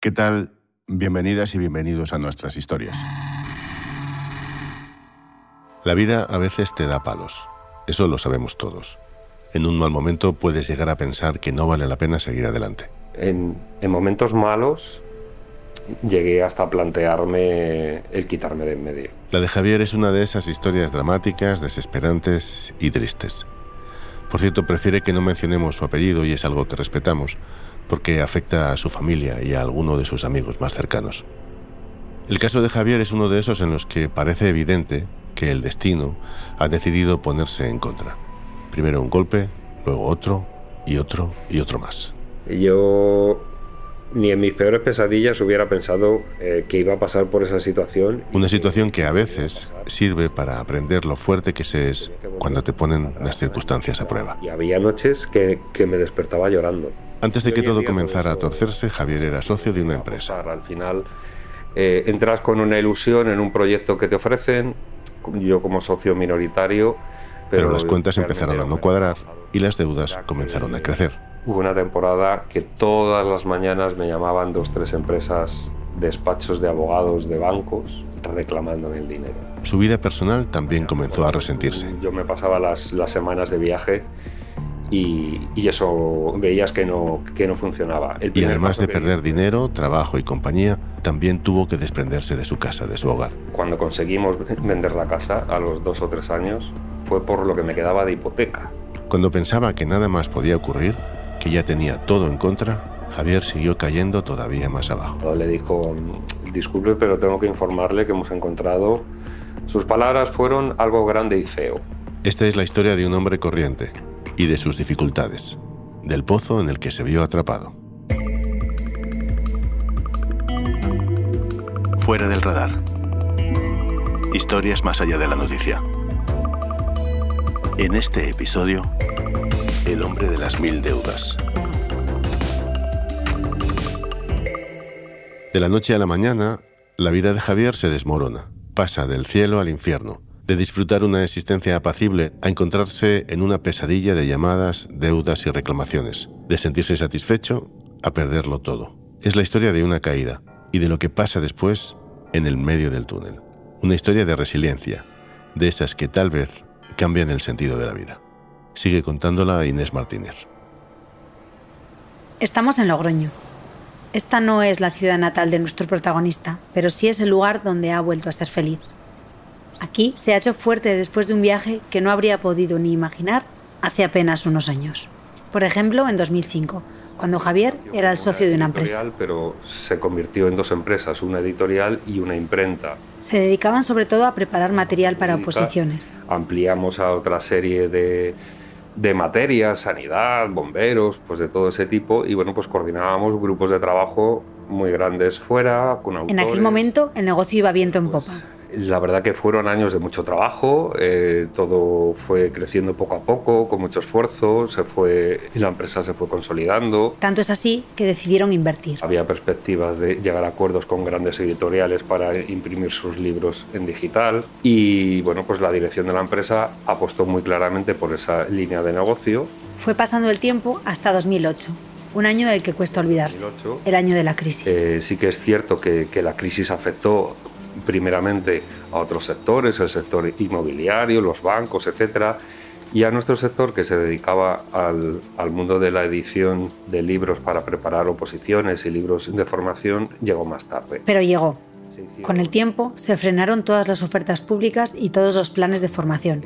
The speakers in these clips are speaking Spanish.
¿Qué tal? Bienvenidas y bienvenidos a nuestras historias. La vida a veces te da palos, eso lo sabemos todos. En un mal momento puedes llegar a pensar que no vale la pena seguir adelante. En, en momentos malos llegué hasta plantearme el quitarme de en medio. La de Javier es una de esas historias dramáticas, desesperantes y tristes. Por cierto, prefiere que no mencionemos su apellido y es algo que respetamos, porque afecta a su familia y a alguno de sus amigos más cercanos. El caso de Javier es uno de esos en los que parece evidente que el destino ha decidido ponerse en contra. Primero un golpe, luego otro y otro y otro más. Yo ni en mis peores pesadillas hubiera pensado eh, que iba a pasar por esa situación. Una situación que a veces sirve para aprender lo fuerte que se es cuando te ponen las circunstancias a prueba. Y había noches que, que me despertaba llorando. Antes de que todo comenzara a torcerse, Javier era socio de una empresa. Al final eh, entras con una ilusión en un proyecto que te ofrecen, yo como socio minoritario. Pero, las cuentas empezaron a no cuadrar y las deudas comenzaron a crecer. Hubo una temporada que todas las mañanas me llamaban dos, tres empresas, despachos de abogados, de bancos, reclamándome el dinero. Su vida personal también comenzó a resentirse. Yo me pasaba las, las semanas de viaje y, eso veías que no, que no funcionaba. y además de perder dinero, trabajo y compañía, también tuvo que desprenderse de su casa, de su hogar. Cuando conseguimos vender la casa a los dos o tres años, fue por lo que me quedaba de hipoteca. Cuando pensaba que nada más podía ocurrir, que ya tenía todo en contra, Javier siguió cayendo todavía más abajo. Le dijo, disculpe, pero tengo que informarle que hemos encontrado... Sus palabras fueron algo grande y feo. Esta es la historia de un hombre corriente, y de sus dificultades, del pozo en el que se vio atrapado. Fuera del radar. Historias más allá de la noticia. En este episodio, el hombre de las mil deudas. De la noche a la mañana, la vida de Javier se desmorona, pasa del cielo al infierno de disfrutar una existencia apacible a encontrarse en una pesadilla de llamadas, deudas y reclamaciones, de sentirse satisfecho a perderlo todo. Es la historia de una caída y de lo que pasa después en el medio del túnel. Una historia de resiliencia, de esas que tal vez cambian el sentido de la vida. Sigue contándola Inés Martínez. Estamos en Logroño. Esta no es la ciudad natal de nuestro protagonista, pero sí es el lugar donde ha vuelto a ser feliz. Aquí se ha hecho fuerte después de un viaje que no habría podido ni imaginar hace apenas unos años. Por ejemplo, en 2005, cuando Javier era el socio de una empresa. Pero se convirtió en dos empresas, una editorial y una imprenta. Se dedicaban sobre todo a preparar material para oposiciones. Ampliamos a otra serie de, de materias, sanidad, bomberos, pues de todo ese tipo. Y bueno, pues coordinábamos grupos de trabajo muy grandes fuera, con autores. En aquel momento el negocio iba viento en pues popa. La verdad que fueron años de mucho trabajo, eh, todo fue creciendo poco a poco, con mucho esfuerzo, se fue, y la empresa se fue consolidando. Tanto es así que decidieron invertir. Había perspectivas de llegar a acuerdos con grandes editoriales para imprimir sus libros en digital y bueno, pues la dirección de la empresa apostó muy claramente por esa línea de negocio. Fue pasando el tiempo hasta 2008 un año del que cuesta olvidarse, 2008, el año de la crisis. Eh, sí que es cierto que, que, la crisis afectó primeramente a otros sectores, el sector inmobiliario, los bancos, etcétera, y a nuestro sector que se dedicaba al, al, mundo de la edición de libros para preparar oposiciones y libros de formación llegó más tarde. Pero llegó. Con el tiempo se frenaron todas las ofertas públicas y todos los planes de formación.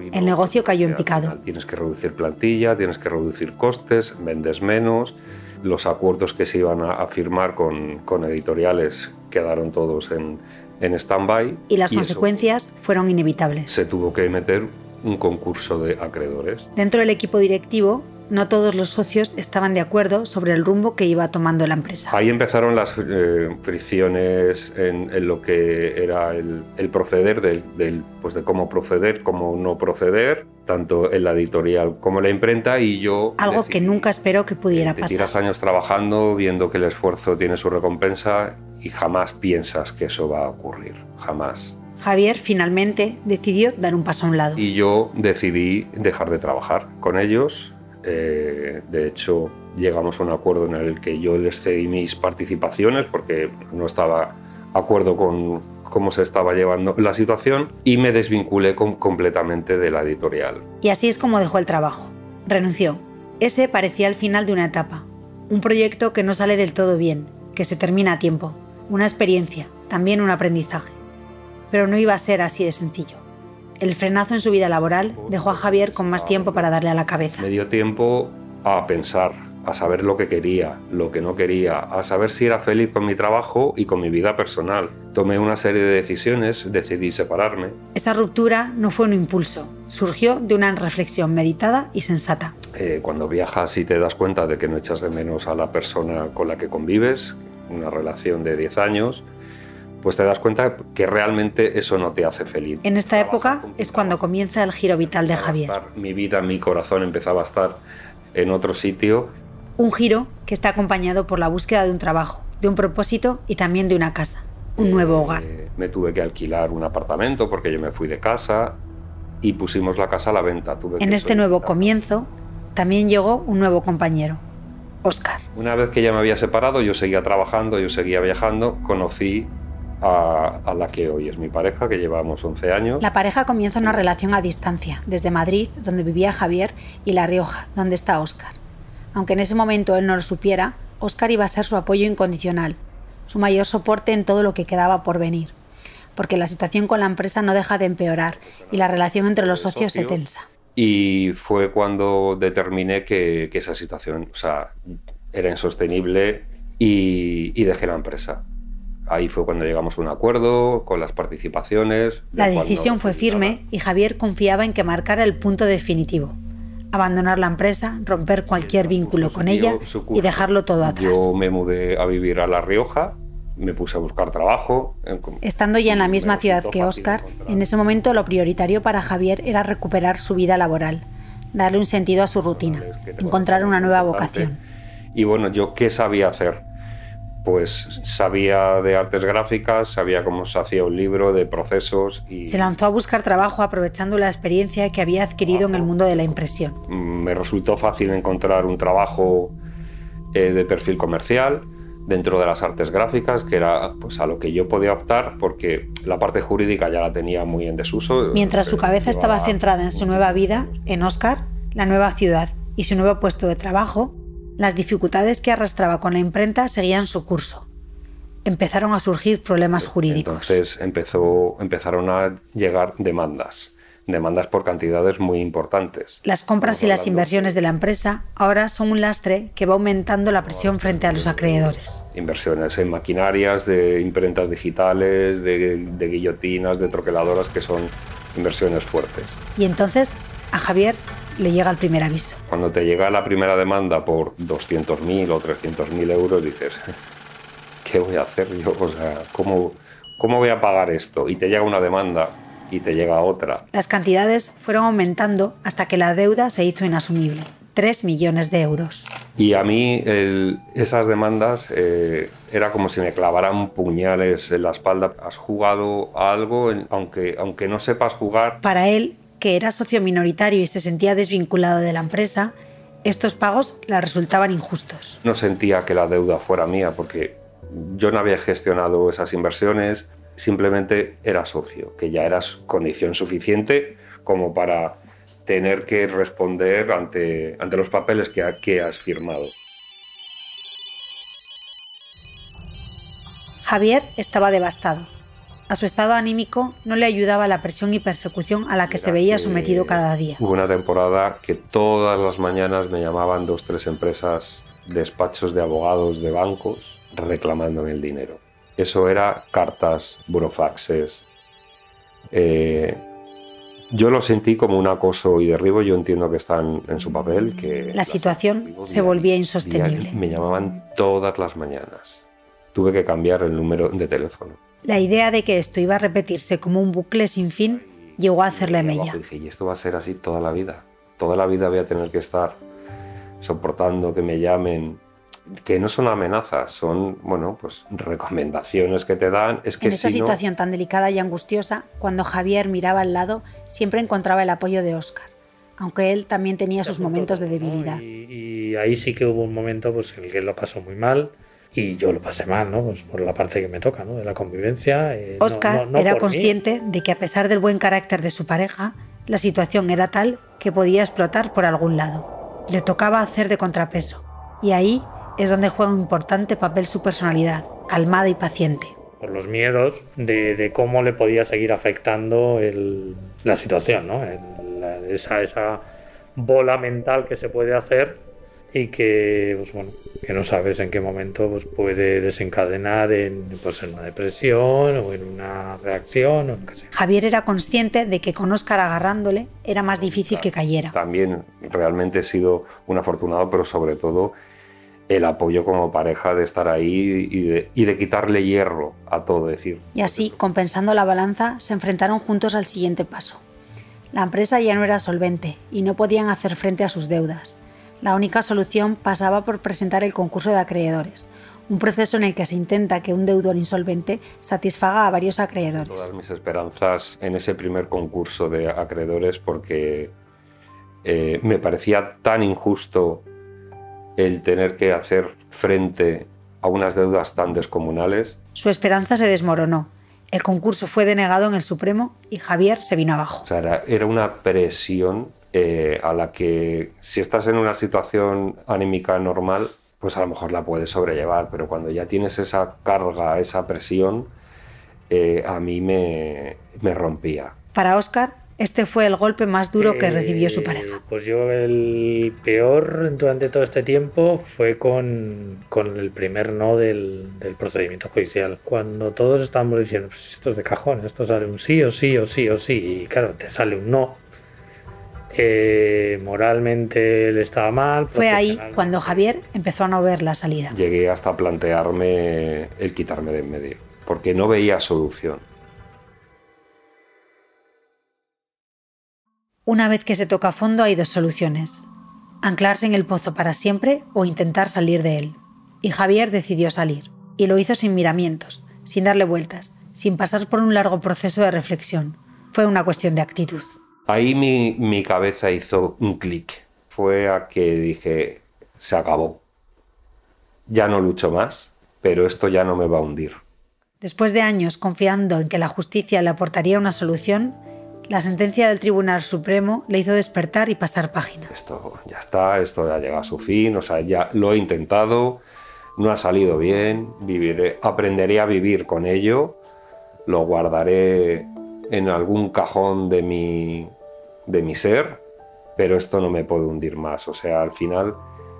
El, el negocio cayó en picado. Tienes que reducir plantilla, tienes que reducir costes, vendes menos. Los acuerdos que se iban a, a firmar con, con editoriales quedaron todos en, en stand-by. Y las consecuencias fueron inevitables. Se tuvo que meter un concurso de acreedores. Dentro del equipo directivo, no todos los socios estaban de acuerdo sobre el rumbo que iba tomando la empresa. Ahí empezaron las eh, fricciones en, lo que era el, proceder del, pues de cómo proceder, cómo no proceder, tanto en la editorial como en la imprenta y yo... Algo que nunca esperó que pudiera pasar. Tiras años trabajando, viendo que el esfuerzo tiene su recompensa y jamás piensas que eso va a ocurrir, jamás. Javier finalmente decidió dar un paso a un lado. Y yo decidí dejar de trabajar con ellos. Eh, de hecho, llegamos a un acuerdo en el que yo les cedí mis participaciones porque no estaba de acuerdo con cómo se estaba llevando la situación y me desvinculé completamente de la editorial. Y así es como dejó el trabajo. Renunció. Ese parecía el final de una etapa. Un proyecto que no sale del todo bien, que se termina a tiempo. Una experiencia, también un aprendizaje. Pero no iba a ser así de sencillo. El frenazo en su vida laboral dejó a Javier con más tiempo para darle a la cabeza. Me dio tiempo a pensar, a saber lo que quería, lo que no quería, a saber si era feliz con mi trabajo y con mi vida personal. Tomé una serie de decisiones, decidí separarme. Esa ruptura no fue un impulso, surgió de una reflexión meditada y sensata. Eh, cuando viajas y te das cuenta de que no echas de menos a la persona con la que convives, una relación de 10 años, pues te das cuenta que realmente eso no te hace feliz. En esta época es cuando comienza el giro vital de Javier. Mi vida, mi corazón empezaba a estar en otro sitio. Un giro que está acompañado por la búsqueda de un trabajo, de un propósito y también de una casa, un nuevo hogar. Eh, me tuve que alquilar un apartamento porque yo me fui de casa y pusimos la casa a la venta. en este nuevo comienzo también llegó un nuevo compañero, Oscar. Una vez que ya me había separado, yo seguía trabajando, yo seguía viajando, conocí a, la que hoy es mi pareja, que llevamos 11 años. La pareja comienza una relación a distancia, desde Madrid, donde vivía Javier, y La Rioja, donde está Óscar. Aunque en ese momento él no lo supiera, Óscar iba a ser su apoyo incondicional, su mayor soporte en todo lo que quedaba por venir, porque la situación con la empresa no deja de empeorar y la relación entre los socios se tensa. Y fue cuando determiné que, esa situación o sea, era insostenible y dejé la empresa. Ahí fue cuando llegamos a un acuerdo con las participaciones. La decisión fue firme y Javier confiaba en que marcara el punto definitivo. Abandonar la empresa, romper cualquier vínculo con ella y dejarlo todo atrás. Yo me mudé a vivir a La Rioja, me puse a buscar trabajo. Estando ya en la misma ciudad que Oscar, en ese momento lo prioritario para Javier era recuperar su vida laboral, darle un sentido a su rutina, encontrar una nueva vocación. Y bueno, yo qué sabía hacer pues sabía de artes gráficas, sabía cómo se hacía un libro, de procesos y... Se lanzó a buscar trabajo aprovechando la experiencia que había adquirido en el mundo de la impresión. Me resultó fácil encontrar un trabajo eh, de perfil comercial dentro de las artes gráficas, que era pues, a lo que yo podía optar porque la parte jurídica ya la tenía muy en desuso. Mientras su cabeza estaba centrada en su nueva vida, en Oscar, la nueva ciudad y su nuevo puesto de trabajo, las dificultades que arrastraba con la imprenta seguían su curso. Empezaron a surgir problemas jurídicos. Entonces empezó, empezaron a llegar demandas, demandas por cantidades muy importantes. Las compras y las inversiones de la empresa ahora son un lastre que va aumentando la presión frente a los acreedores. Inversiones en maquinarias, de imprentas digitales, de, de guillotinas, de troqueladoras, que son inversiones fuertes. Y entonces a Javier le llega el primer aviso. Cuando te llega la primera demanda por 200.000 o 300.000 euros, dices, ¿qué voy a hacer yo? O sea, ¿cómo, ¿cómo voy a pagar esto? Y te llega una demanda y te llega otra. Las cantidades fueron aumentando hasta que la deuda se hizo inasumible. 3 millones de euros. Y a mí esas demandas eh, era como si me clavaran puñales en la espalda. Has jugado a algo, aunque, aunque no sepas jugar. Para él, que era socio minoritario y se sentía desvinculado de la empresa, estos pagos le resultaban injustos. No sentía que la deuda fuera mía porque yo no había gestionado esas inversiones, simplemente era socio, que ya era condición suficiente como para tener que responder ante, ante los papeles que, que has firmado. Javier estaba devastado. A su estado anímico no le ayudaba la presión y persecución a la que se veía sometido cada día. Hubo una temporada que todas las mañanas me llamaban dos, tres empresas, despachos de abogados, de bancos, reclamándome el dinero. Eso era cartas, burofaxes. Eh, yo lo sentí como un acoso y derribo. Yo entiendo que están en su papel. Que la situación se volvía insostenible. me llamaban todas las mañanas. Tuve que cambiar el número de teléfono. La idea de que esto iba a repetirse como un bucle sin fin llegó a hacerle mella. y esto va a ser así toda la vida. Toda la vida voy a tener que estar soportando que me llamen, que no son amenazas, son, bueno, pues recomendaciones que te dan. Es que en esta situación tan delicada y angustiosa, cuando Javier miraba al lado, siempre encontraba el apoyo de Oscar. aunque él también tenía sus momentos de debilidad. Y, ahí sí que hubo un momento pues, en el que él lo pasó muy mal y yo lo pasé mal, ¿no? Pues por la parte que me toca, ¿no? De la convivencia. Eh, Oscar era consciente de que a pesar del buen carácter de su pareja, la situación era tal que podía explotar por algún lado. Le tocaba hacer de contrapeso. Y ahí es donde juega un importante papel su personalidad, calmada y paciente. Por los miedos de, cómo le podía seguir afectando la situación, ¿no? esa, esa bola mental que se puede hacer y que, pues bueno, que no sabes en qué momento pues, puede desencadenar en, pues, en una depresión o en una reacción o qué sé. Javier era consciente de que con Oscar agarrándole era más difícil que cayera. También realmente he sido un afortunado, pero sobre todo el apoyo como pareja de estar ahí y de, y de quitarle hierro a todo, decir. Y así, compensando la balanza, se enfrentaron juntos al siguiente paso. La empresa ya no era solvente y no podían hacer frente a sus deudas la única solución pasaba por presentar el concurso de acreedores, un proceso en el que se intenta que un deudor insolvente satisfaga a varios acreedores. Todas mis esperanzas en ese primer concurso de acreedores porque eh, me parecía tan injusto el tener que hacer frente a unas deudas tan descomunales. Su esperanza se desmoronó. El concurso fue denegado en el Supremo y Javier se vino abajo. era una presión eh, a la que si estás en una situación anímica normal, pues a lo mejor la puedes sobrellevar, pero cuando ya tienes esa carga, esa presión, eh, a mí me, rompía. Para Oscar, este fue el golpe más duro que recibió su pareja. Eh, pues yo el peor durante todo este tiempo fue con, el primer no del, del, procedimiento judicial. Cuando todos estábamos diciendo, pues esto es de cajón, esto sale un sí o sí o sí o sí, y claro, te sale un no, eh, moralmente él estaba mal. Fue ahí cuando Javier empezó a no ver la salida. Llegué hasta plantearme el quitarme de en medio, porque no veía solución. Una vez que se toca a fondo hay dos soluciones. Anclarse en el pozo para siempre o intentar salir de él. Y Javier decidió salir. Y lo hizo sin miramientos, sin darle vueltas, sin pasar por un largo proceso de reflexión. Fue una cuestión de actitud. Ahí mi, cabeza hizo un clic. Fue a que dije, se acabó. Ya no lucho más, pero esto ya no me va a hundir. Después de años confiando en que la justicia le aportaría una solución, la sentencia del Tribunal Supremo le hizo despertar y pasar página. Esto ya está, esto ya llega a su fin, o sea, ya lo he intentado, no ha salido bien, viviré, aprenderé a vivir con ello, lo guardaré en algún cajón de mi, de mi ser, pero esto no me puede hundir más. O sea, al final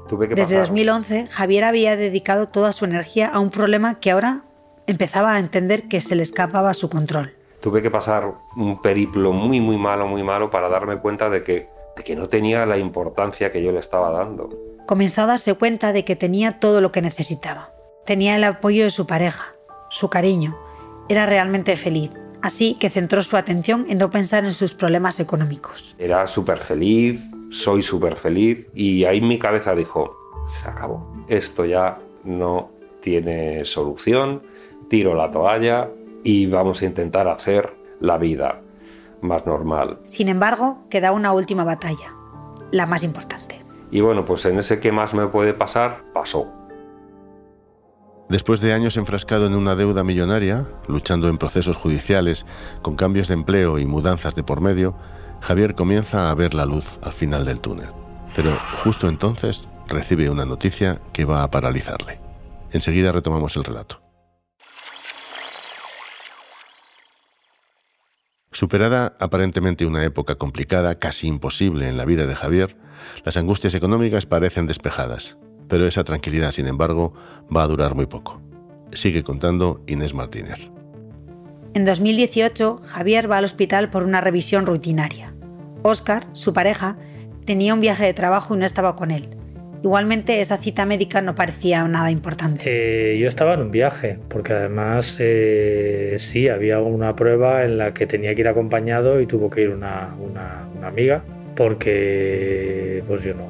tuve que... Desde 2011, Javier había dedicado toda su energía a un problema que ahora empezaba a entender que se le escapaba a su control. Tuve que pasar un periplo muy, muy malo, muy malo para darme cuenta de que, de que no tenía la importancia que yo le estaba dando. Comenzó a darse cuenta de que tenía todo lo que necesitaba. Tenía el apoyo de su pareja, su cariño. Era realmente feliz así que centró su atención en no pensar en sus problemas económicos. Era súper feliz, soy súper feliz y ahí mi cabeza dijo, se acabó, esto ya no tiene solución, tiro la toalla y vamos a intentar hacer la vida más normal. Sin embargo, queda una última batalla, la más importante. Y bueno, pues en ese que más me puede pasar, pasó. Después de años enfrascado en una deuda millonaria, luchando en procesos judiciales, con cambios de empleo y mudanzas de por medio, Javier comienza a ver la luz al final del túnel. Pero justo entonces recibe una noticia que va a paralizarle. Enseguida retomamos el relato. Superada aparentemente una época complicada, casi imposible en la vida de Javier, las angustias económicas parecen despejadas pero esa tranquilidad, sin embargo, va a durar muy poco. Sigue contando Inés Martínez. En 2018, Javier va al hospital por una revisión rutinaria. Oscar, su pareja, tenía un viaje de trabajo y no estaba con él. Igualmente, esa cita médica no parecía nada importante. Eh, yo estaba en un viaje, porque además eh, sí, había una prueba en la que tenía que ir acompañado y tuvo que ir una, una amiga, porque pues yo no,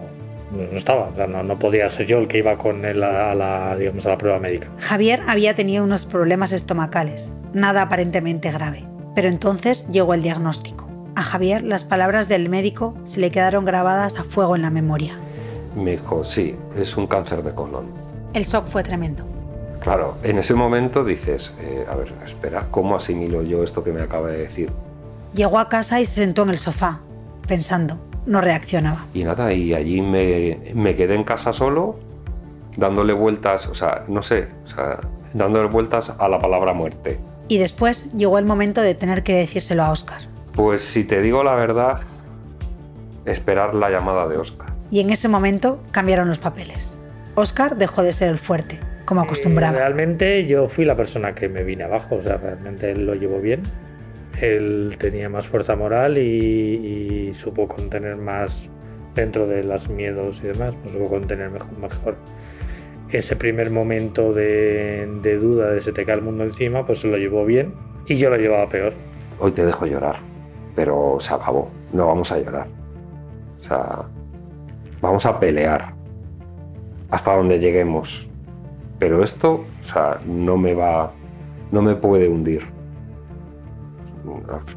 no estaba, no, podía ser yo el que iba con él a la, digamos, a la prueba médica. Javier había tenido unos problemas estomacales, nada aparentemente grave, pero entonces llegó el diagnóstico. A Javier las palabras del médico se le quedaron grabadas a fuego en la memoria. Me dijo, sí, es un cáncer de colon. El shock fue tremendo. Claro, en ese momento dices, eh, a ver, espera, ¿cómo asimilo yo esto que me acaba de decir? Llegó a casa y se sentó en el sofá, pensando. No reaccionaba. Y nada, y allí me, me quedé en casa solo, dándole vueltas, o sea, no sé, o sea, dándole vueltas a la palabra muerte. Y después llegó el momento de tener que decírselo a Oscar. Pues si te digo la verdad, esperar la llamada de Oscar. Y en ese momento cambiaron los papeles. Oscar dejó de ser el fuerte, como acostumbraba. Eh, realmente yo fui la persona que me vine abajo, o sea, realmente él lo llevó bien. Él tenía más fuerza moral y, y supo contener más dentro de los miedos y demás, pues supo contener mejor, mejor ese primer momento de, de, duda de se te cae el mundo encima, pues se lo llevó bien y yo lo llevaba peor. Hoy te dejo llorar, pero se acabó, no vamos a llorar. O sea, vamos a pelear hasta donde lleguemos. Pero esto, o sea, no me va, no me puede hundir.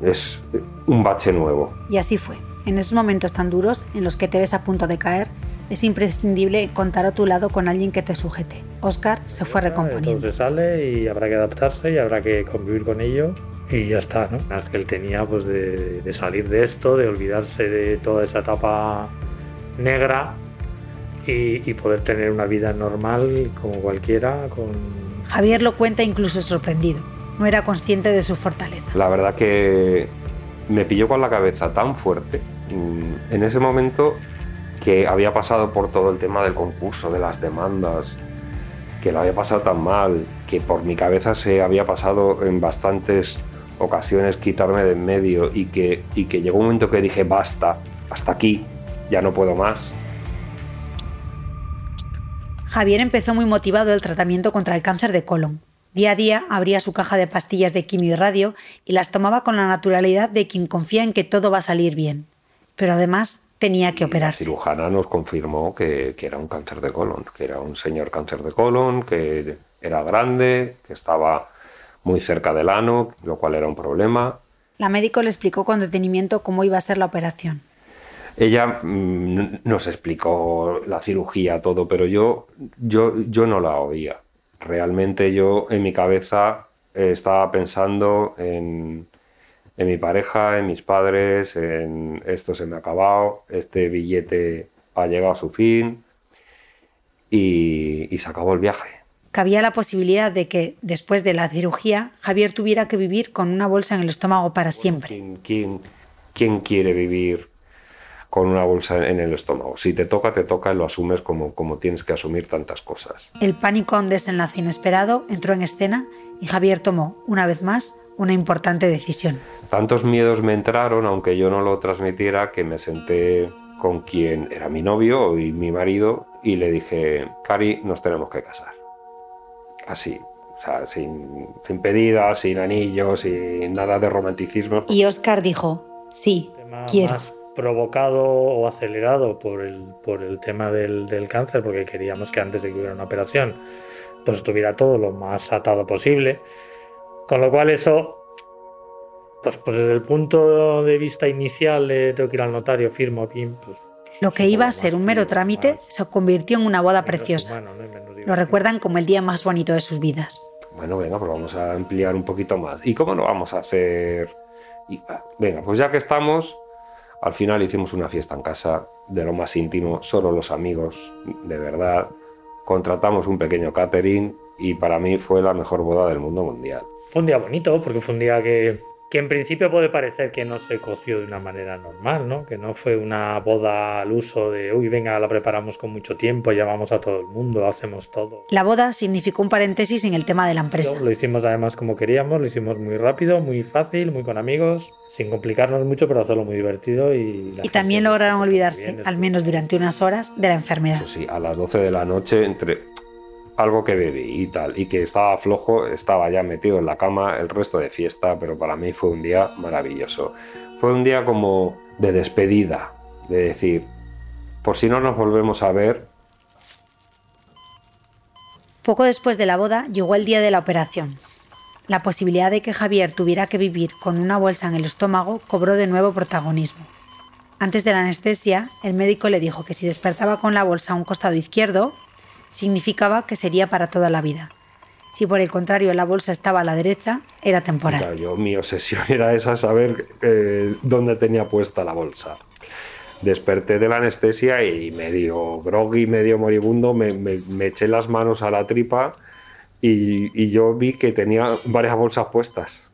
Es un bache nuevo. Y así fue. En esos momentos tan duros en los que te ves a punto de caer, es imprescindible contar a tu lado con alguien que te sujete. Oscar se fue recomponiendo. Se sale y habrá que adaptarse y habrá que convivir con ello y ya está, ¿no? Las que él tenía pues de, de, salir de esto, de olvidarse de toda esa etapa negra y, y, poder tener una vida normal como cualquiera. Con... Javier lo cuenta incluso sorprendido. No era consciente de su fortaleza. La verdad que me pilló con la cabeza tan fuerte. En ese momento que había pasado por todo el tema del concurso, de las demandas, que lo había pasado tan mal, que por mi cabeza se había pasado en bastantes ocasiones quitarme de en medio y que, y que llegó un momento que dije, basta, hasta aquí, ya no puedo más. Javier empezó muy motivado el tratamiento contra el cáncer de colon. Día a día abría su caja de pastillas de quimio y radio y las tomaba con la naturalidad de quien confía en que todo va a salir bien. Pero además tenía que operarse. La cirujana nos confirmó que, que, era un cáncer de colon, que era un señor cáncer de colon, que era grande, que estaba muy cerca del ano, lo cual era un problema. La médico le explicó con detenimiento cómo iba a ser la operación. Ella mmm, nos explicó la cirugía, todo, pero yo, yo, yo no la oía. Realmente yo en mi cabeza eh, estaba pensando en, en mi pareja, en mis padres, en esto se me ha acabado, este billete ha llegado a su fin y, y se acabó el viaje. Cabía la posibilidad de que, después de la cirugía, Javier tuviera que vivir con una bolsa en el estómago para siempre. ¿Quién, quién, quién quiere vivir con una bolsa en el estómago? Si te toca, te toca y lo asumes como, como tienes que asumir tantas cosas. El pánico a un desenlace inesperado entró en escena y Javier tomó, una vez más, una importante decisión. Tantos miedos me entraron, aunque yo no lo transmitiera, que me senté con quien era mi novio y mi marido y le dije, Cari, nos tenemos que casar. Así, o sea, sin, sin pedida, sin anillos, sin nada de romanticismo. Y Oscar dijo, sí, quiero. Más provocado o acelerado por el, por el tema del, del cáncer, porque queríamos que antes de que hubiera una operación, pues estuviera todo lo más atado posible. Con lo cual eso, pues, pues desde el punto de vista inicial de tengo que ir al notario, firmo, pim, pues... Lo que iba a ser un mero trámite se convirtió en una boda preciosa. Lo recuerdan como el día más bonito de sus vidas. Bueno, venga, pues vamos a ampliar un poquito más. ¿Y cómo lo vamos a hacer? Y, venga, pues ya que estamos, al final hicimos una fiesta en casa, de lo más íntimo, solo los amigos, de verdad. Contratamos un pequeño catering y para mí fue la mejor boda del mundo mundial. Fue un día bonito porque fue un día que, que en principio puede parecer que no se coció de una manera normal, ¿no? Que no fue una boda al uso de, uy, venga, la preparamos con mucho tiempo, llamamos a todo el mundo, hacemos todo. La boda significó un paréntesis en el tema de la empresa. Lo hicimos además como queríamos, lo hicimos muy rápido, muy fácil, muy con amigos, sin complicarnos mucho, pero hacerlo muy divertido. Y, y también lograron olvidarse, bien, al menos durante unas horas, de la enfermedad. Pues sí, a las 12 de la noche, entre algo que bebí y tal, y que estaba flojo, estaba ya metido en la cama el resto de fiesta, pero para mí fue un día maravilloso. Fue un día como de despedida, de decir, por si no nos volvemos a ver. Poco después de la boda llegó el día de la operación. la posibilidad de que Javier tuviera que vivir con una bolsa en el estómago cobró de nuevo protagonismo. Antes de la anestesia, el médico le dijo que si despertaba con la bolsa a un costado izquierdo, significaba que sería para toda la vida. Si por el contrario la bolsa estaba a la derecha, era temporal. yo, mi obsesión era esa, saber eh, dónde tenía puesta la bolsa. Desperté de la anestesia y medio groggy, medio moribundo, me, me eché las manos a la tripa y, yo vi que tenía varias bolsas puestas.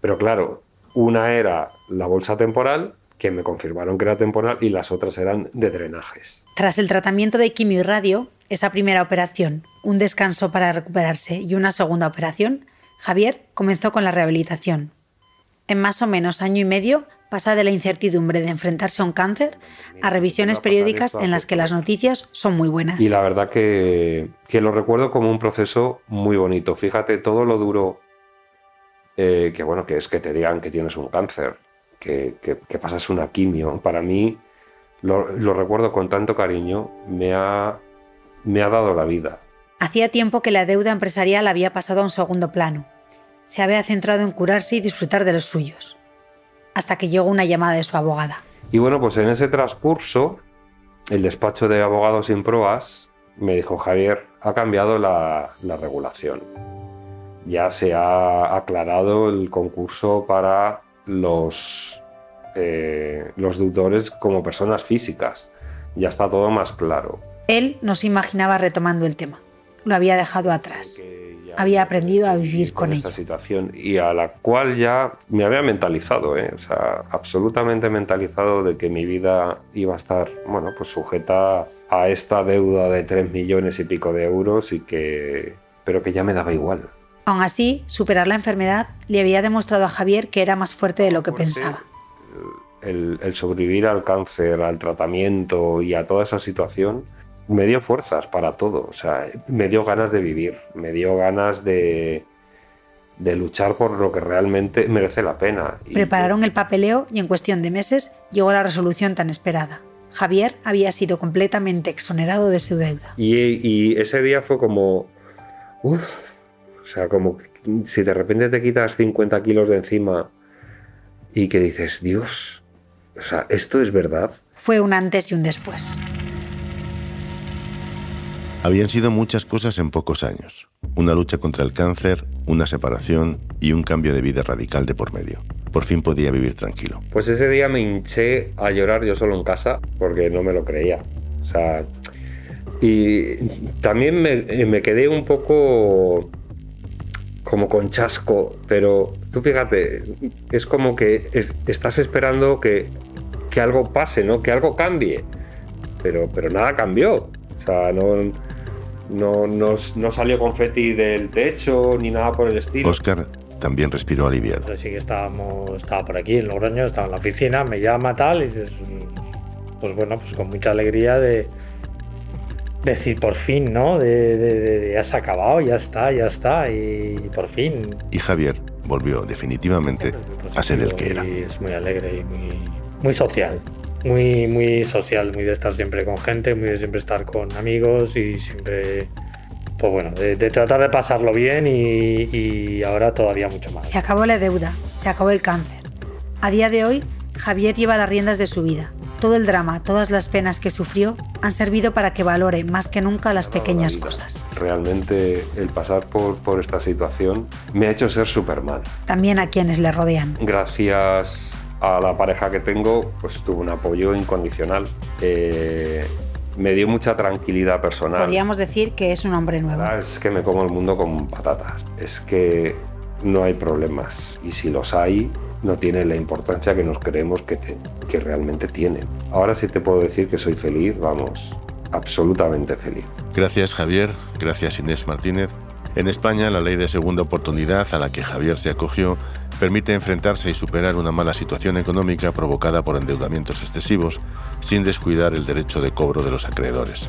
Pero claro, una era la bolsa temporal, que me confirmaron que era temporal, y las otras eran de drenajes. Tras el tratamiento de quimio y radio, esa primera operación, un descanso para recuperarse y una segunda operación, Javier comenzó con la rehabilitación. En más o menos año y medio pasa de la incertidumbre de enfrentarse a un cáncer a revisiones periódicas en las que las noticias son muy buenas. Y la verdad que, lo recuerdo como un proceso muy bonito. Fíjate todo lo duro eh, que bueno que es que te digan que tienes un cáncer, que, pasas una quimio. Para mí lo, recuerdo con tanto cariño, me ha, me ha dado la vida. Hacía tiempo que la deuda empresarial había pasado a un segundo plano. Se había centrado en curarse y disfrutar de los suyos hasta que llegó una llamada de su abogada. Y bueno, pues en ese transcurso, el despacho de abogados sin proas me dijo, Javier, ha cambiado la, regulación. Ya se ha aclarado el concurso para los, eh, los deudores como personas físicas. Ya está todo más claro. Él no se imaginaba retomando el tema. Lo había dejado atrás había aprendido a vivir con, esta situación y a la cual ya me había mentalizado, ¿eh? o sea, absolutamente mentalizado de que mi vida iba a estar, bueno, pues sujeta a esta deuda de 3 millones y pico de euros y que, pero que ya me daba igual. Aún así, superar la enfermedad le había demostrado a Javier que era más fuerte de lo que pensaba. el sobrevivir al cáncer, al tratamiento y a toda esa situación me dio fuerzas para todo, o sea, me dio ganas de vivir, me dio ganas de, de luchar por lo que realmente merece la pena. Prepararon el papeleo y en cuestión de meses llegó la resolución tan esperada. Javier había sido completamente exonerado de su deuda. Y, ese día fue como, uff, o sea, como si de repente te quitas 50 kilos de encima y que dices, Dios, o sea, esto es verdad. Fue un antes y un después. Habían sido muchas cosas en pocos años. Una lucha contra el cáncer, una separación y un cambio de vida radical de por medio. Por fin podía vivir tranquilo. Pues ese día me hinché a llorar yo solo en casa porque no me lo creía. O sea, y también me, quedé un poco como con chasco, pero tú fíjate, es como que estás esperando que, que, algo pase, ¿no? Que algo cambie. Pero, pero nada cambió. O sea, no, no, no, salió confeti del techo ni nada por el estilo. Oscar también respiró aliviado. Sí que estábamos, estaba por aquí en Logroño, estaba en la oficina, me llama tal y dices, pues bueno, pues con mucha alegría de decir por fin, ¿no? De, ya se ha acabado, ya está, ya está y por fin. Y Javier volvió definitivamente a ser el que era. es muy alegre y muy, muy social muy, muy social, muy de estar siempre con gente, muy de siempre estar con amigos y siempre, pues bueno, de, tratar de pasarlo bien y, ahora todavía mucho más. Se acabó la deuda, se acabó el cáncer. A día de hoy, Javier lleva las riendas de su vida. Todo el drama, todas las penas que sufrió han servido para que valore más que nunca las pequeñas cosas. Realmente el pasar por, por esta situación me ha hecho ser Superman. También a quienes le rodean. Gracias a la pareja que tengo, pues tuvo un apoyo incondicional. Eh, me dio mucha tranquilidad personal. Podríamos decir que es un hombre nuevo. Es que me como el mundo con patatas. Es que no hay problemas. Y si los hay, no tienen la importancia que nos creemos que, que realmente tienen. Ahora sí te puedo decir que soy feliz, vamos, absolutamente feliz. Gracias Javier, gracias Inés Martínez. En España, la ley de segunda oportunidad a la que Javier se acogió permite enfrentarse y superar una mala situación económica provocada por endeudamientos excesivos sin descuidar el derecho de cobro de los acreedores.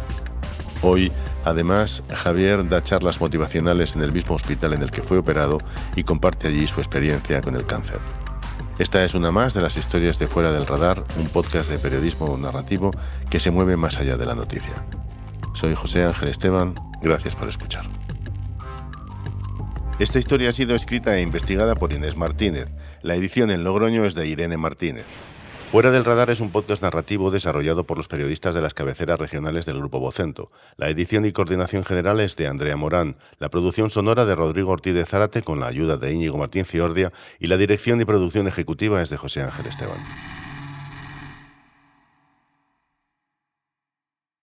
Hoy, además, Javier da charlas motivacionales en el mismo hospital en el que fue operado y comparte allí su experiencia con el cáncer. Esta es una más de las historias de Fuera del Radar, un podcast de periodismo narrativo que se mueve más allá de la noticia. Soy José Ángel Esteban, gracias por escuchar. Esta historia ha sido escrita e investigada por Inés Martínez. La edición en Logroño es de Irene Martínez. Fuera del radar es un podcast narrativo desarrollado por los periodistas de las cabeceras regionales del Grupo Vocento. La edición y coordinación general es de Andrea Morán, la producción sonora de Rodrigo Ortiz de Zárate con la ayuda de Íñigo Martín Ciordia y la dirección y producción ejecutiva es de José Ángel Esteban.